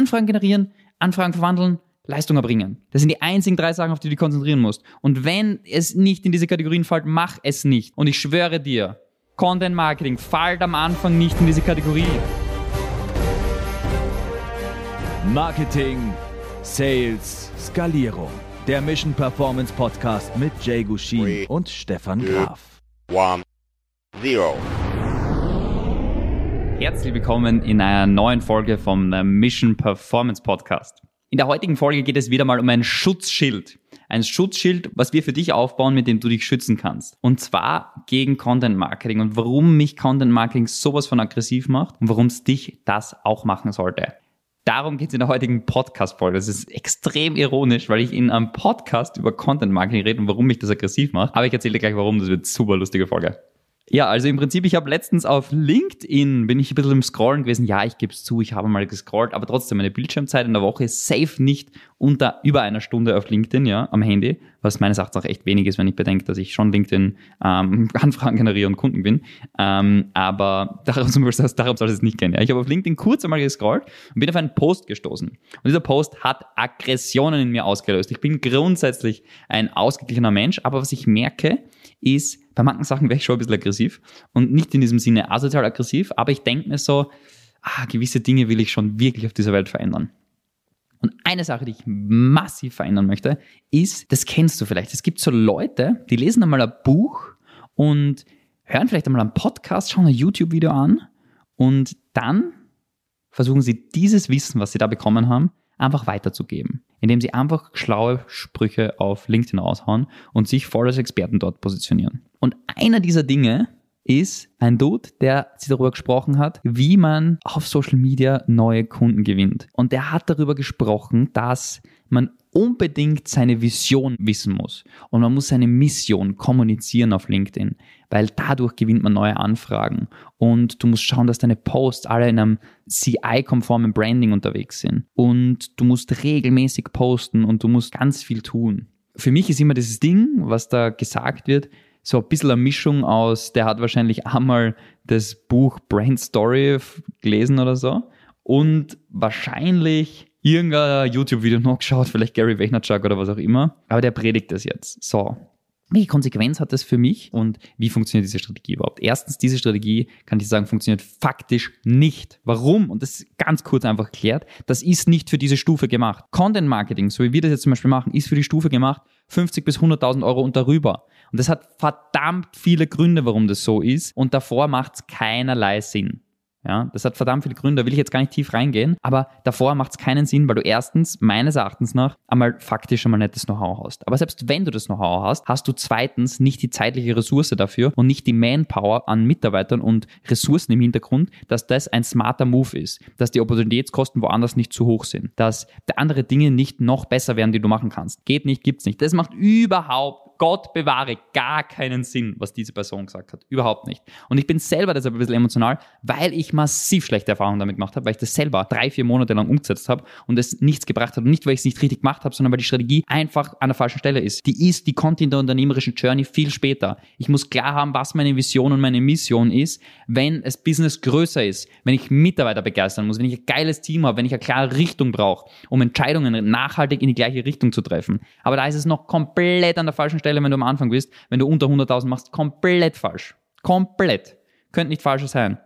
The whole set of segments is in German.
Anfragen generieren, Anfragen verwandeln, Leistung erbringen. Das sind die einzigen drei Sachen, auf die du dich konzentrieren musst. Und wenn es nicht in diese Kategorien fällt, mach es nicht. Und ich schwöre dir, Content Marketing fällt am Anfang nicht in diese Kategorie. Marketing, Sales, Skalierung. Der Mission Performance Podcast mit Jay Gushin Three, und Stefan Graf. one, zero. Herzlich willkommen in einer neuen Folge vom äh, Mission Performance Podcast. In der heutigen Folge geht es wieder mal um ein Schutzschild. Ein Schutzschild, was wir für dich aufbauen, mit dem du dich schützen kannst. Und zwar gegen Content Marketing und warum mich Content Marketing sowas von aggressiv macht und warum es dich das auch machen sollte. Darum geht es in der heutigen Podcast-Folge. Das ist extrem ironisch, weil ich in einem Podcast über Content Marketing rede und warum mich das aggressiv macht. Aber ich erzähle dir gleich warum. Das wird super lustige Folge. Ja, also im Prinzip, ich habe letztens auf LinkedIn, bin ich ein bisschen im Scrollen gewesen. Ja, ich gebe es zu, ich habe mal gescrollt, aber trotzdem, meine Bildschirmzeit in der Woche ist safe nicht unter über einer Stunde auf LinkedIn, ja, am Handy, was meines Erachtens auch echt wenig ist, wenn ich bedenke, dass ich schon LinkedIn ähm, Anfragen generiere und Kunden bin. Ähm, aber darum, darum soll es nicht gehen. Ja. Ich habe auf LinkedIn kurz einmal gescrollt und bin auf einen Post gestoßen. Und dieser Post hat Aggressionen in mir ausgelöst. Ich bin grundsätzlich ein ausgeglichener Mensch, aber was ich merke, ist, bei manchen Sachen wäre ich schon ein bisschen aggressiv und nicht in diesem Sinne asozial aggressiv, aber ich denke mir so, ah, gewisse Dinge will ich schon wirklich auf dieser Welt verändern. Eine Sache, die ich massiv verändern möchte, ist, das kennst du vielleicht. Es gibt so Leute, die lesen einmal ein Buch und hören vielleicht einmal einen Podcast, schauen ein YouTube-Video an und dann versuchen sie dieses Wissen, was sie da bekommen haben, einfach weiterzugeben, indem sie einfach schlaue Sprüche auf LinkedIn raushauen und sich voll als Experten dort positionieren. Und einer dieser Dinge ist ein Dude, der sich darüber gesprochen hat, wie man auf Social Media neue Kunden gewinnt. Und der hat darüber gesprochen, dass man unbedingt seine Vision wissen muss. Und man muss seine Mission kommunizieren auf LinkedIn, weil dadurch gewinnt man neue Anfragen. Und du musst schauen, dass deine Posts alle in einem CI-konformen Branding unterwegs sind. Und du musst regelmäßig posten und du musst ganz viel tun. Für mich ist immer dieses Ding, was da gesagt wird, so ein bisschen eine Mischung aus, der hat wahrscheinlich einmal das Buch Brand Story gelesen oder so und wahrscheinlich irgendein YouTube-Video noch geschaut, vielleicht Gary Vaynerchuk oder was auch immer, aber der predigt das jetzt. So. Welche Konsequenz hat das für mich und wie funktioniert diese Strategie überhaupt? Erstens, diese Strategie, kann ich sagen, funktioniert faktisch nicht. Warum? Und das ist ganz kurz einfach erklärt. Das ist nicht für diese Stufe gemacht. Content Marketing, so wie wir das jetzt zum Beispiel machen, ist für die Stufe gemacht 50 bis 100.000 Euro und darüber. Und das hat verdammt viele Gründe, warum das so ist. Und davor macht es keinerlei Sinn. Ja, das hat verdammt viele Gründe, da will ich jetzt gar nicht tief reingehen, aber davor macht es keinen Sinn, weil du erstens, meines Erachtens nach, einmal faktisch einmal nicht das Know-how hast. Aber selbst wenn du das Know-how hast, hast du zweitens nicht die zeitliche Ressource dafür und nicht die Manpower an Mitarbeitern und Ressourcen im Hintergrund, dass das ein smarter Move ist, dass die Opportunitätskosten woanders nicht zu hoch sind, dass andere Dinge nicht noch besser werden, die du machen kannst. Geht nicht, gibt's nicht. Das macht überhaupt Gott bewahre gar keinen Sinn, was diese Person gesagt hat. Überhaupt nicht. Und ich bin selber deshalb ein bisschen emotional, weil ich massiv schlechte Erfahrungen damit gemacht habe, weil ich das selber drei, vier Monate lang umgesetzt habe und es nichts gebracht hat. Und nicht, weil ich es nicht richtig gemacht habe, sondern weil die Strategie einfach an der falschen Stelle ist. Die ist, die kommt in der unternehmerischen Journey viel später. Ich muss klar haben, was meine Vision und meine Mission ist, wenn das Business größer ist, wenn ich Mitarbeiter begeistern muss, wenn ich ein geiles Team habe, wenn ich eine klare Richtung brauche, um Entscheidungen nachhaltig in die gleiche Richtung zu treffen. Aber da ist es noch komplett an der falschen Stelle Stelle, wenn du am Anfang bist, wenn du unter 100.000 machst, komplett falsch. Komplett. Könnte nicht falsch sein.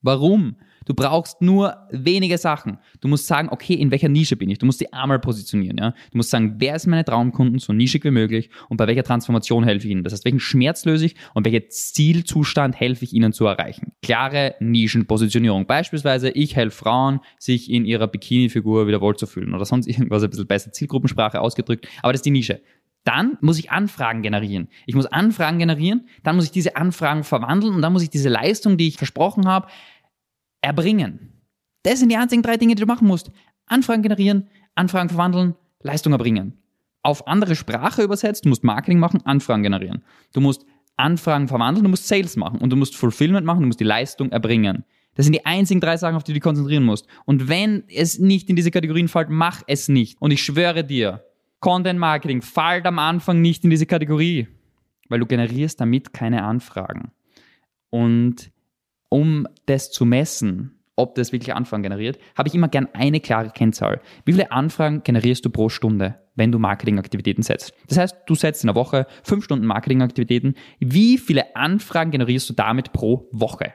Warum? Du brauchst nur wenige Sachen. Du musst sagen, okay, in welcher Nische bin ich? Du musst die einmal positionieren, ja? Du musst sagen, wer ist meine Traumkunden, so nischig wie möglich und bei welcher Transformation helfe ich ihnen? Das heißt, welchen Schmerz löse ich und welchen Zielzustand helfe ich ihnen zu erreichen? Klare Nischenpositionierung. Beispielsweise, ich helfe Frauen, sich in ihrer Bikini-Figur wieder wohlzufühlen oder sonst irgendwas, ein bisschen besser Zielgruppensprache ausgedrückt. Aber das ist die Nische. Dann muss ich Anfragen generieren. Ich muss Anfragen generieren, dann muss ich diese Anfragen verwandeln und dann muss ich diese Leistung, die ich versprochen habe, erbringen. Das sind die einzigen drei Dinge, die du machen musst. Anfragen generieren, Anfragen verwandeln, Leistung erbringen. Auf andere Sprache übersetzt, du musst Marketing machen, Anfragen generieren. Du musst Anfragen verwandeln, du musst Sales machen und du musst Fulfillment machen, du musst die Leistung erbringen. Das sind die einzigen drei Sachen, auf die du dich konzentrieren musst. Und wenn es nicht in diese Kategorien fällt, mach es nicht. Und ich schwöre dir, Content Marketing fällt am Anfang nicht in diese Kategorie, weil du generierst damit keine Anfragen. Und um das zu messen, ob das wirklich Anfragen generiert, habe ich immer gern eine klare Kennzahl. Wie viele Anfragen generierst du pro Stunde, wenn du Marketingaktivitäten setzt? Das heißt, du setzt in der Woche fünf Stunden Marketingaktivitäten. Wie viele Anfragen generierst du damit pro Woche?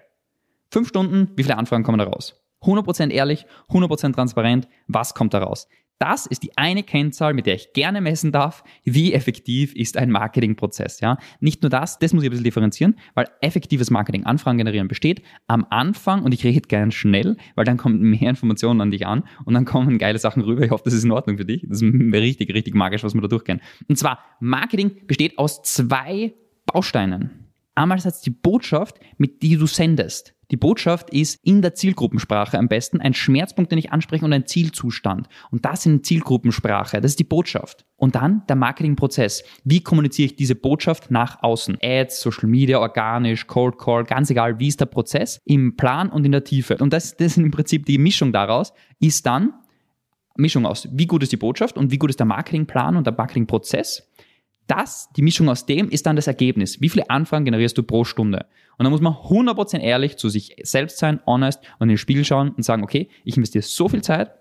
Fünf Stunden, wie viele Anfragen kommen da raus? 100% ehrlich, 100% transparent, was kommt da raus? Das ist die eine Kennzahl, mit der ich gerne messen darf, wie effektiv ist ein Marketingprozess. Ja? Nicht nur das, das muss ich ein bisschen differenzieren, weil effektives Marketing, Anfragen generieren besteht am Anfang und ich rede gern schnell, weil dann kommen mehr Informationen an dich an und dann kommen geile Sachen rüber. Ich hoffe, das ist in Ordnung für dich. Das ist richtig, richtig magisch, was wir da durchgehen. Und zwar, Marketing besteht aus zwei Bausteinen. Einmal ist die Botschaft, mit die du sendest. Die Botschaft ist in der Zielgruppensprache am besten ein Schmerzpunkt, den ich anspreche und ein Zielzustand. Und das in Zielgruppensprache. Das ist die Botschaft. Und dann der Marketingprozess. Wie kommuniziere ich diese Botschaft nach außen? Ads, Social Media, organisch, Cold Call, ganz egal, wie ist der Prozess im Plan und in der Tiefe. Und das, das ist im Prinzip die Mischung daraus, ist dann Mischung aus, wie gut ist die Botschaft und wie gut ist der Marketingplan und der Marketingprozess das, die Mischung aus dem, ist dann das Ergebnis. Wie viele Anfragen generierst du pro Stunde? Und dann muss man 100% ehrlich zu sich selbst sein, honest und in den Spiegel schauen und sagen, okay, ich investiere so viel Zeit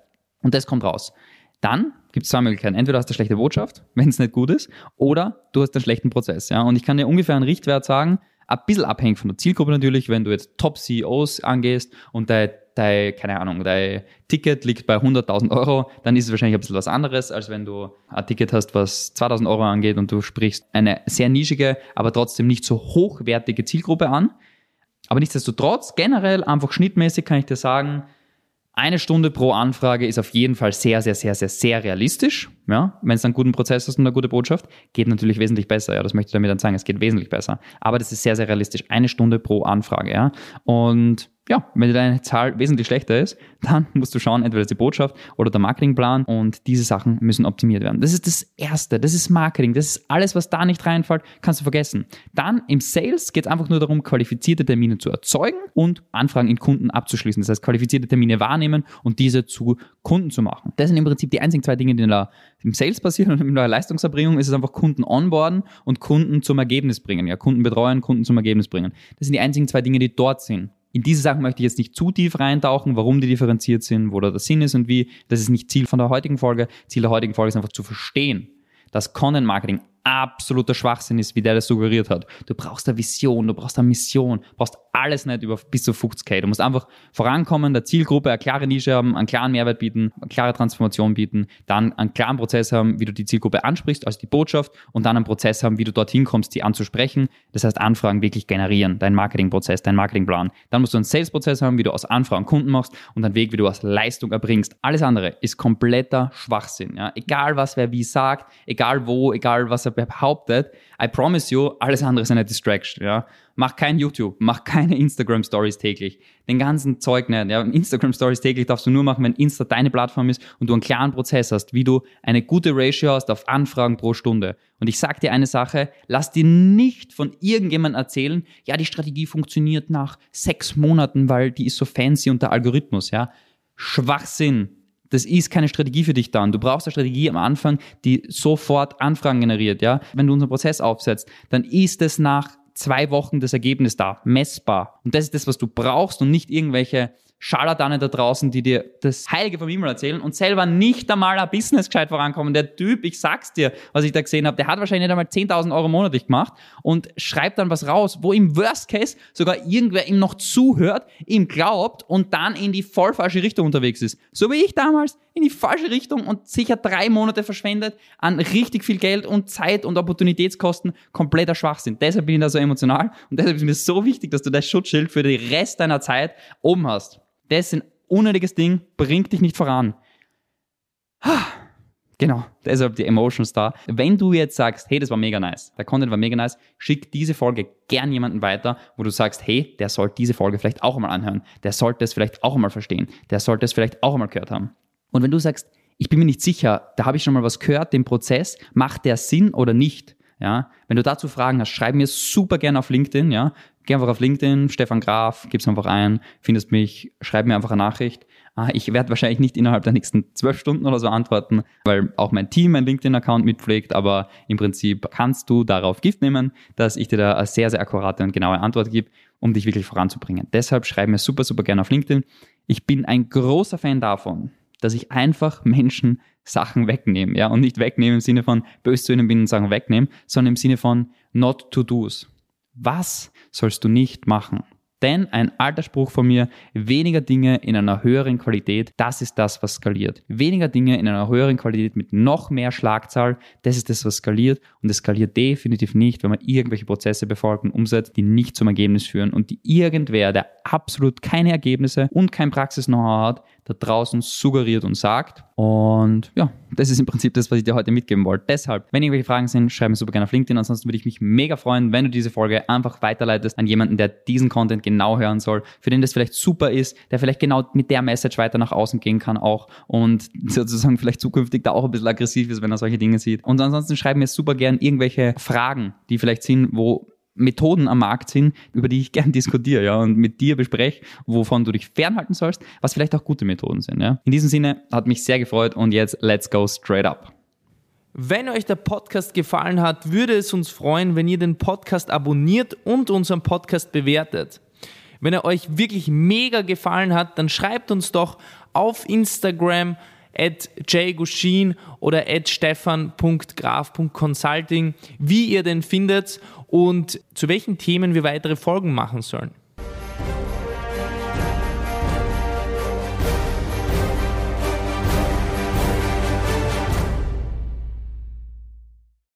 und das kommt raus. Dann gibt es zwei Möglichkeiten. Entweder hast du eine schlechte Botschaft, wenn es nicht gut ist, oder du hast einen schlechten Prozess. Ja? Und ich kann dir ungefähr einen Richtwert sagen, ein bisschen abhängig von der Zielgruppe natürlich, wenn du jetzt Top-CEOs angehst und dein, dein, keine Ahnung, dein Ticket liegt bei 100.000 Euro, dann ist es wahrscheinlich ein bisschen was anderes, als wenn du ein Ticket hast, was 2.000 Euro angeht und du sprichst eine sehr nischige, aber trotzdem nicht so hochwertige Zielgruppe an. Aber nichtsdestotrotz, generell einfach schnittmäßig kann ich dir sagen, eine Stunde pro Anfrage ist auf jeden Fall sehr, sehr, sehr, sehr, sehr realistisch. Ja, wenn es einen guten Prozess hast und eine gute Botschaft, geht natürlich wesentlich besser. Ja, das möchte ich damit dann sagen. Es geht wesentlich besser. Aber das ist sehr, sehr realistisch. Eine Stunde pro Anfrage. Ja, und ja, wenn deine Zahl wesentlich schlechter ist, dann musst du schauen, entweder die Botschaft oder der Marketingplan und diese Sachen müssen optimiert werden. Das ist das Erste, das ist Marketing, das ist alles, was da nicht reinfällt, kannst du vergessen. Dann im Sales geht es einfach nur darum, qualifizierte Termine zu erzeugen und Anfragen in Kunden abzuschließen. Das heißt, qualifizierte Termine wahrnehmen und diese zu Kunden zu machen. Das sind im Prinzip die einzigen zwei Dinge, die der, im Sales passieren und in der Leistungserbringung ist es einfach Kunden onboarden und Kunden zum Ergebnis bringen. Ja, Kunden betreuen, Kunden zum Ergebnis bringen. Das sind die einzigen zwei Dinge, die dort sind. In diese Sachen möchte ich jetzt nicht zu tief reintauchen, warum die differenziert sind, wo da der Sinn ist und wie. Das ist nicht Ziel von der heutigen Folge. Ziel der heutigen Folge ist einfach zu verstehen, dass Content Marketing absoluter Schwachsinn ist, wie der das suggeriert hat. Du brauchst eine Vision, du brauchst eine Mission, brauchst alles nicht über bis zu 50k. Du musst einfach vorankommen, der Zielgruppe eine klare Nische haben, einen klaren Mehrwert bieten, eine klare Transformation bieten, dann einen klaren Prozess haben, wie du die Zielgruppe ansprichst, also die Botschaft, und dann einen Prozess haben, wie du dorthin kommst, die anzusprechen. Das heißt, Anfragen wirklich generieren, dein Marketingprozess, dein Marketingplan. Dann musst du einen Sales-Prozess haben, wie du aus Anfragen Kunden machst und einen Weg, wie du aus Leistung erbringst. Alles andere ist kompletter Schwachsinn. Ja? Egal, was wer wie sagt, egal wo, egal, was er behauptet, I promise you, alles andere ist eine Distraction. Ja? Mach kein YouTube, mach keine Instagram Stories täglich. Den ganzen Zeug nicht. Ja? Instagram Stories täglich darfst du nur machen, wenn Insta deine Plattform ist und du einen klaren Prozess hast, wie du eine gute Ratio hast auf Anfragen pro Stunde. Und ich sag dir eine Sache, lass dir nicht von irgendjemandem erzählen, ja, die Strategie funktioniert nach sechs Monaten, weil die ist so fancy und der Algorithmus, ja. Schwachsinn das ist keine Strategie für dich dann. Du brauchst eine Strategie am Anfang, die sofort Anfragen generiert, ja. Wenn du unseren Prozess aufsetzt, dann ist es nach zwei Wochen das Ergebnis da, messbar. Und das ist das, was du brauchst und nicht irgendwelche Scharlatane da draußen, die dir das Heilige vom Himmel erzählen und selber nicht einmal ein Business gescheit vorankommen. Der Typ, ich sag's dir, was ich da gesehen habe, der hat wahrscheinlich nicht einmal 10.000 Euro monatlich gemacht und schreibt dann was raus, wo im Worst Case sogar irgendwer ihm noch zuhört, ihm glaubt und dann in die voll falsche Richtung unterwegs ist. So wie ich damals in die falsche Richtung und sicher drei Monate verschwendet an richtig viel Geld und Zeit und Opportunitätskosten, kompletter Schwachsinn. Deshalb bin ich da so emotional und deshalb ist mir so wichtig, dass du das Schutzschild für den Rest deiner Zeit oben hast. Das ist ein unnötiges Ding, bringt dich nicht voran. Genau, deshalb die Emotions da. Wenn du jetzt sagst, hey, das war mega nice, der Content war mega nice, schick diese Folge gern jemanden weiter, wo du sagst, hey, der sollte diese Folge vielleicht auch einmal anhören, der sollte es vielleicht auch einmal verstehen, der sollte es vielleicht auch einmal gehört haben. Und wenn du sagst, ich bin mir nicht sicher, da habe ich schon mal was gehört, den Prozess, macht der Sinn oder nicht? Ja, wenn du dazu Fragen hast, schreib mir super gerne auf LinkedIn, ja. Geh einfach auf LinkedIn, Stefan Graf, gib's einfach ein, findest mich, schreib mir einfach eine Nachricht. Ah, ich werde wahrscheinlich nicht innerhalb der nächsten zwölf Stunden oder so antworten, weil auch mein Team mein LinkedIn-Account mitpflegt, aber im Prinzip kannst du darauf Gift nehmen, dass ich dir da eine sehr, sehr akkurate und genaue Antwort gebe. um dich wirklich voranzubringen. Deshalb schreib mir super, super gerne auf LinkedIn. Ich bin ein großer Fan davon, dass ich einfach Menschen Sachen wegnehme, ja, und nicht wegnehmen im Sinne von böse zu ihnen bin und sagen wegnehmen, sondern im Sinne von not to do's. Was sollst du nicht machen? Denn ein alter Spruch von mir, weniger Dinge in einer höheren Qualität, das ist das, was skaliert. Weniger Dinge in einer höheren Qualität mit noch mehr Schlagzahl, das ist das, was skaliert. Und es skaliert definitiv nicht, wenn man irgendwelche Prozesse befolgt und umsetzt, die nicht zum Ergebnis führen und die irgendwer, der absolut keine Ergebnisse und kein Praxis-Know-how hat, da draußen suggeriert und sagt. Und ja, das ist im Prinzip das, was ich dir heute mitgeben wollte. Deshalb, wenn irgendwelche Fragen sind, schreib mir super gerne auf LinkedIn. Ansonsten würde ich mich mega freuen, wenn du diese Folge einfach weiterleitest an jemanden, der diesen Content genau hören soll, für den das vielleicht super ist, der vielleicht genau mit der Message weiter nach außen gehen kann auch und sozusagen vielleicht zukünftig da auch ein bisschen aggressiv ist, wenn er solche Dinge sieht. Und ansonsten schreib mir super gerne irgendwelche Fragen, die vielleicht sind, wo Methoden am Markt sind, über die ich gern diskutiere, ja, und mit dir bespreche, wovon du dich fernhalten sollst, was vielleicht auch gute Methoden sind, ja. In diesem Sinne hat mich sehr gefreut und jetzt let's go straight up. Wenn euch der Podcast gefallen hat, würde es uns freuen, wenn ihr den Podcast abonniert und unseren Podcast bewertet. Wenn er euch wirklich mega gefallen hat, dann schreibt uns doch auf Instagram at jgushin oder at stefan.graf.consulting, wie ihr den findet und zu welchen Themen wir weitere Folgen machen sollen.